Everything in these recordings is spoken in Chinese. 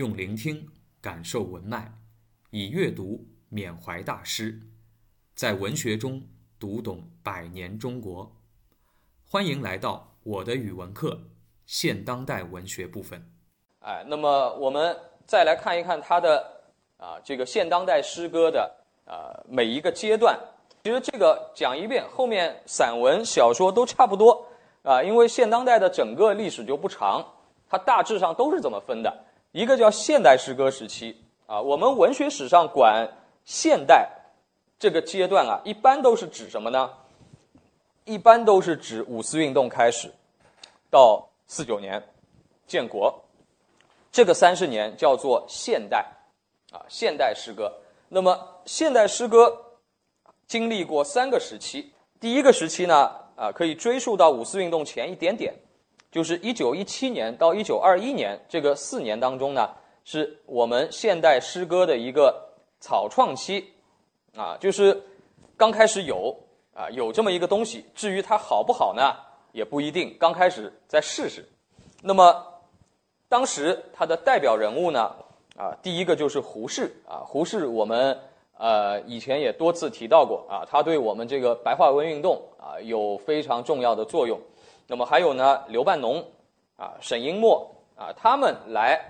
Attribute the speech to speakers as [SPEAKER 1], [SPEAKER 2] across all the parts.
[SPEAKER 1] 用聆听感受文脉，以阅读缅怀大师，在文学中读懂百年中国。欢迎来到我的语文课现当代文学部分。
[SPEAKER 2] 哎，那么我们再来看一看他的啊这个现当代诗歌的呃每一个阶段。其实这个讲一遍，后面散文、小说都差不多啊，因为现当代的整个历史就不长，它大致上都是这么分的。一个叫现代诗歌时期啊，我们文学史上管现代这个阶段啊，一般都是指什么呢？一般都是指五四运动开始到四九年建国这个三十年叫做现代啊，现代诗歌。那么现代诗歌经历过三个时期，第一个时期呢啊，可以追溯到五四运动前一点点。就是一九一七年到一九二一年这个四年当中呢，是我们现代诗歌的一个草创期，啊，就是刚开始有啊有这么一个东西，至于它好不好呢，也不一定。刚开始再试试。那么当时他的代表人物呢，啊，第一个就是胡适啊，胡适我们呃以前也多次提到过啊，他对我们这个白话文运动啊有非常重要的作用。那么还有呢，刘半农啊，沈应墨啊，他们来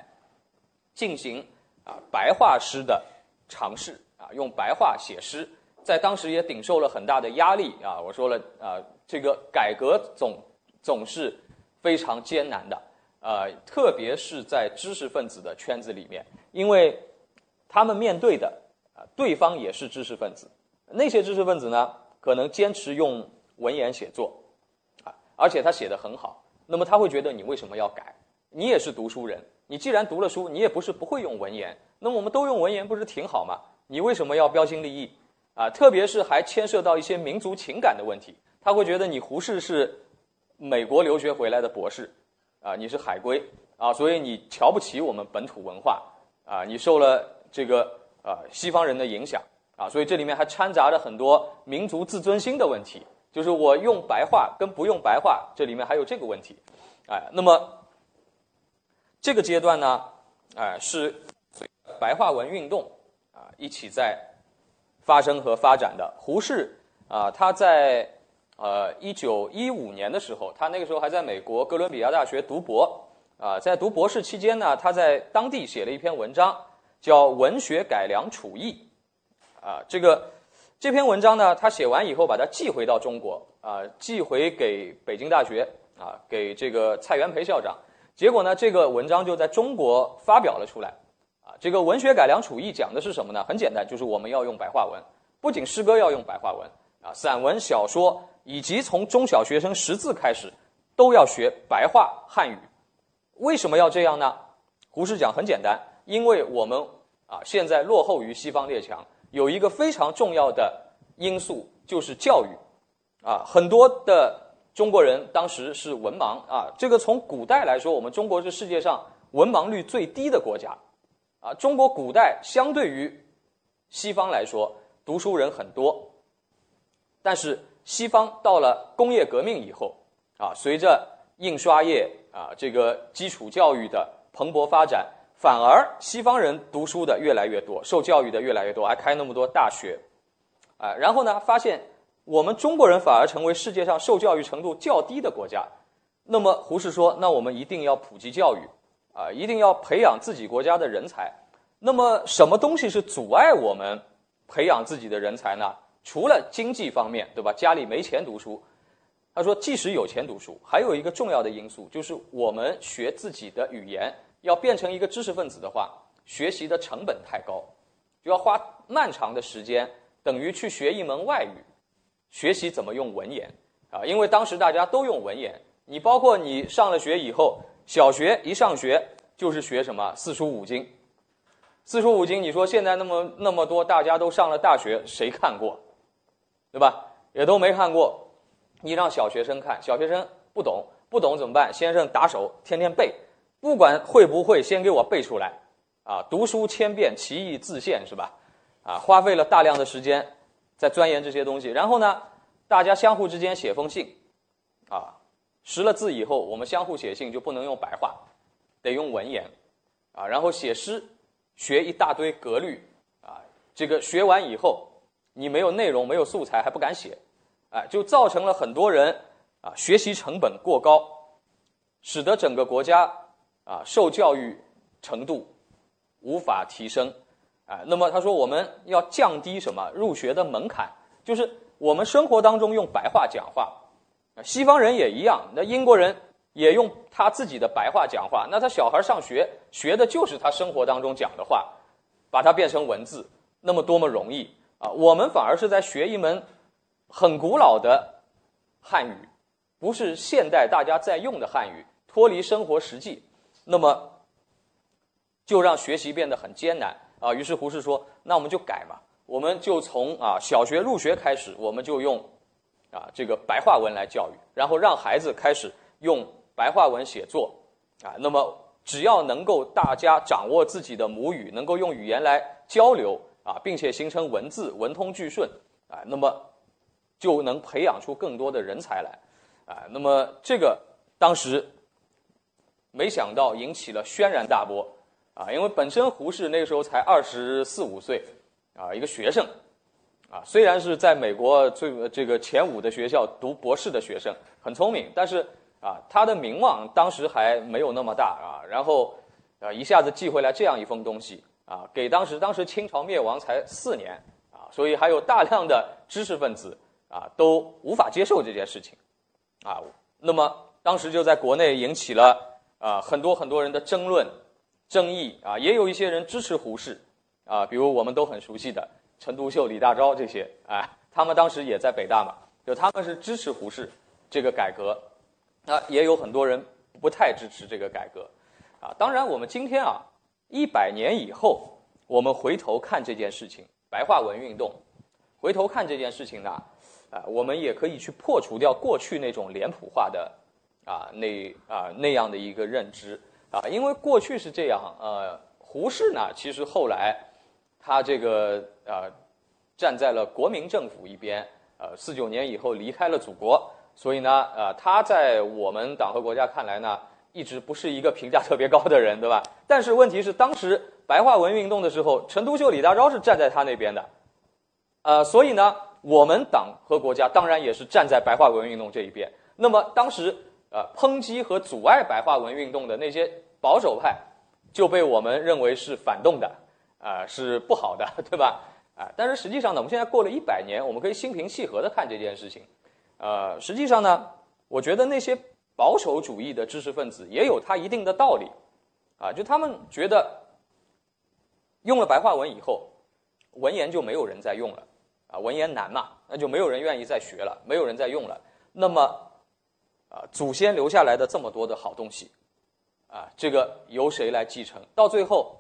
[SPEAKER 2] 进行啊白话诗的尝试啊，用白话写诗，在当时也顶受了很大的压力啊。我说了啊，这个改革总总是非常艰难的，呃，特别是在知识分子的圈子里面，因为他们面对的啊，对方也是知识分子，那些知识分子呢，可能坚持用文言写作。而且他写的很好，那么他会觉得你为什么要改？你也是读书人，你既然读了书，你也不是不会用文言，那么我们都用文言不是挺好吗？你为什么要标新立异？啊，特别是还牵涉到一些民族情感的问题，他会觉得你胡适是美国留学回来的博士，啊，你是海归啊，所以你瞧不起我们本土文化啊，你受了这个啊西方人的影响啊，所以这里面还掺杂着很多民族自尊心的问题。就是我用白话跟不用白话，这里面还有这个问题，哎，那么这个阶段呢，哎，是白话文运动啊一起在发生和发展的。胡适啊，他在呃一九一五年的时候，他那个时候还在美国哥伦比亚大学读博啊，在读博士期间呢，他在当地写了一篇文章，叫《文学改良刍议》啊，这个。这篇文章呢，他写完以后，把它寄回到中国啊，寄回给北京大学啊，给这个蔡元培校长。结果呢，这个文章就在中国发表了出来啊。这个文学改良褚议讲的是什么呢？很简单，就是我们要用白话文，不仅诗歌要用白话文啊，散文、小说以及从中小学生识字开始，都要学白话汉语。为什么要这样呢？胡适讲很简单，因为我们啊现在落后于西方列强。有一个非常重要的因素就是教育，啊，很多的中国人当时是文盲啊。这个从古代来说，我们中国是世界上文盲率最低的国家，啊，中国古代相对于西方来说，读书人很多。但是西方到了工业革命以后，啊，随着印刷业啊这个基础教育的蓬勃发展。反而西方人读书的越来越多，受教育的越来越多，还开那么多大学，啊，然后呢，发现我们中国人反而成为世界上受教育程度较低的国家。那么胡适说，那我们一定要普及教育，啊，一定要培养自己国家的人才。那么什么东西是阻碍我们培养自己的人才呢？除了经济方面，对吧？家里没钱读书。他说，即使有钱读书，还有一个重要的因素，就是我们学自己的语言。要变成一个知识分子的话，学习的成本太高，就要花漫长的时间，等于去学一门外语，学习怎么用文言啊？因为当时大家都用文言，你包括你上了学以后，小学一上学就是学什么四书五经，四书五经，你说现在那么那么多，大家都上了大学，谁看过，对吧？也都没看过，你让小学生看，小学生不懂，不懂怎么办？先生打手，天天背。不管会不会，先给我背出来，啊，读书千遍，其义自现，是吧？啊，花费了大量的时间在钻研这些东西。然后呢，大家相互之间写封信，啊，识了字以后，我们相互写信就不能用白话，得用文言，啊，然后写诗，学一大堆格律，啊，这个学完以后，你没有内容，没有素材，还不敢写，哎，就造成了很多人啊学习成本过高，使得整个国家啊受教育程度无法提升，啊，那么他说我们要降低什么入学的门槛，就是我们生活当中用白话讲话，西方人也一样，那英国人。也用他自己的白话讲话，那他小孩上学学的就是他生活当中讲的话，把它变成文字，那么多么容易啊！我们反而是在学一门很古老的汉语，不是现代大家在用的汉语，脱离生活实际，那么就让学习变得很艰难啊！于是胡适说：“那我们就改嘛，我们就从啊小学入学开始，我们就用啊这个白话文来教育，然后让孩子开始用。”白话文写作，啊，那么只要能够大家掌握自己的母语，能够用语言来交流啊，并且形成文字文通句顺啊，那么就能培养出更多的人才来啊。那么这个当时没想到引起了轩然大波啊，因为本身胡适那个时候才二十四五岁啊，一个学生啊，虽然是在美国最这个前五的学校读博士的学生，很聪明，但是。啊，他的名望当时还没有那么大啊，然后，啊，一下子寄回来这样一封东西啊，给当时当时清朝灭亡才四年啊，所以还有大量的知识分子啊都无法接受这件事情，啊，那么当时就在国内引起了啊很多很多人的争论、争议啊，也有一些人支持胡适啊，比如我们都很熟悉的陈独秀、李大钊这些，哎，他们当时也在北大嘛，就他们是支持胡适这个改革。那也有很多人不太支持这个改革，啊，当然我们今天啊，一百年以后，我们回头看这件事情，白话文运动，回头看这件事情呢，啊，我们也可以去破除掉过去那种脸谱化的，啊，那啊那样的一个认知，啊，因为过去是这样，呃，胡适呢，其实后来他这个呃，站在了国民政府一边，呃，四九年以后离开了祖国。所以呢，呃，他在我们党和国家看来呢，一直不是一个评价特别高的人，对吧？但是问题是，当时白话文运动的时候，陈独秀、李大钊是站在他那边的，呃，所以呢，我们党和国家当然也是站在白话文运动这一边。那么当时，呃，抨击和阻碍白话文运动的那些保守派，就被我们认为是反动的，啊，是不好的，对吧？啊，但是实际上呢，我们现在过了一百年，我们可以心平气和的看这件事情。呃，实际上呢，我觉得那些保守主义的知识分子也有他一定的道理，啊，就他们觉得用了白话文以后，文言就没有人再用了，啊，文言难嘛，那就没有人愿意再学了，没有人再用了。那么，啊，祖先留下来的这么多的好东西，啊，这个由谁来继承？到最后，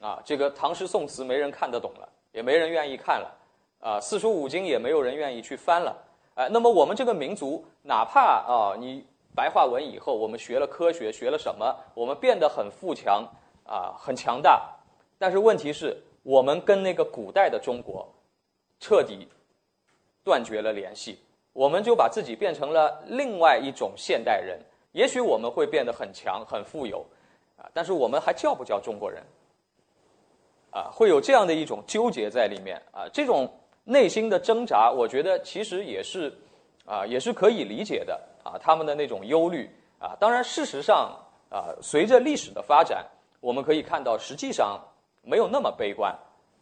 [SPEAKER 2] 啊，这个唐诗宋词没人看得懂了，也没人愿意看了，啊，四书五经也没有人愿意去翻了。哎，那么我们这个民族，哪怕啊，你白话文以后，我们学了科学，学了什么，我们变得很富强啊，很强大，但是问题是，我们跟那个古代的中国彻底断绝了联系，我们就把自己变成了另外一种现代人。也许我们会变得很强、很富有，啊，但是我们还叫不叫中国人？啊，会有这样的一种纠结在里面啊，这种。内心的挣扎，我觉得其实也是，啊，也是可以理解的啊。他们的那种忧虑啊，当然，事实上啊，随着历史的发展，我们可以看到，实际上没有那么悲观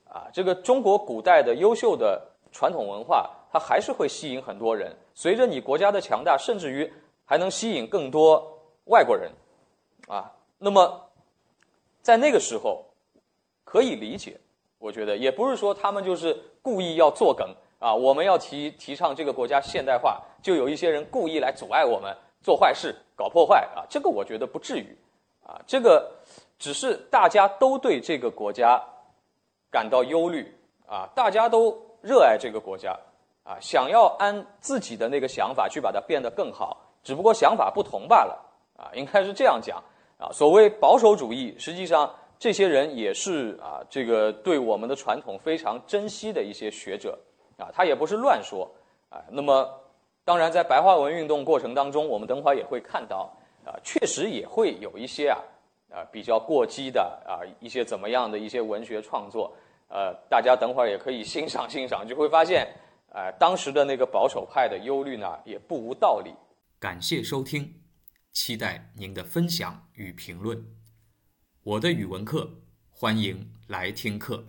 [SPEAKER 2] 啊。这个中国古代的优秀的传统文化，它还是会吸引很多人。随着你国家的强大，甚至于还能吸引更多外国人啊。那么，在那个时候，可以理解。我觉得也不是说他们就是故意要作梗啊，我们要提提倡这个国家现代化，就有一些人故意来阻碍我们做坏事、搞破坏啊，这个我觉得不至于，啊，这个只是大家都对这个国家感到忧虑啊，大家都热爱这个国家啊，想要按自己的那个想法去把它变得更好，只不过想法不同罢了啊，应该是这样讲啊，所谓保守主义，实际上。这些人也是啊，这个对我们的传统非常珍惜的一些学者，啊，他也不是乱说，啊，那么当然在白话文运动过程当中，我们等会儿也会看到，啊，确实也会有一些啊，啊，比较过激的啊一些怎么样的一些文学创作，呃，大家等会儿也可以欣赏欣赏，就会发现，呃，当时的那个保守派的忧虑呢也不无道理。
[SPEAKER 1] 感谢收听，期待您的分享与评论。我的语文课，欢迎来听课。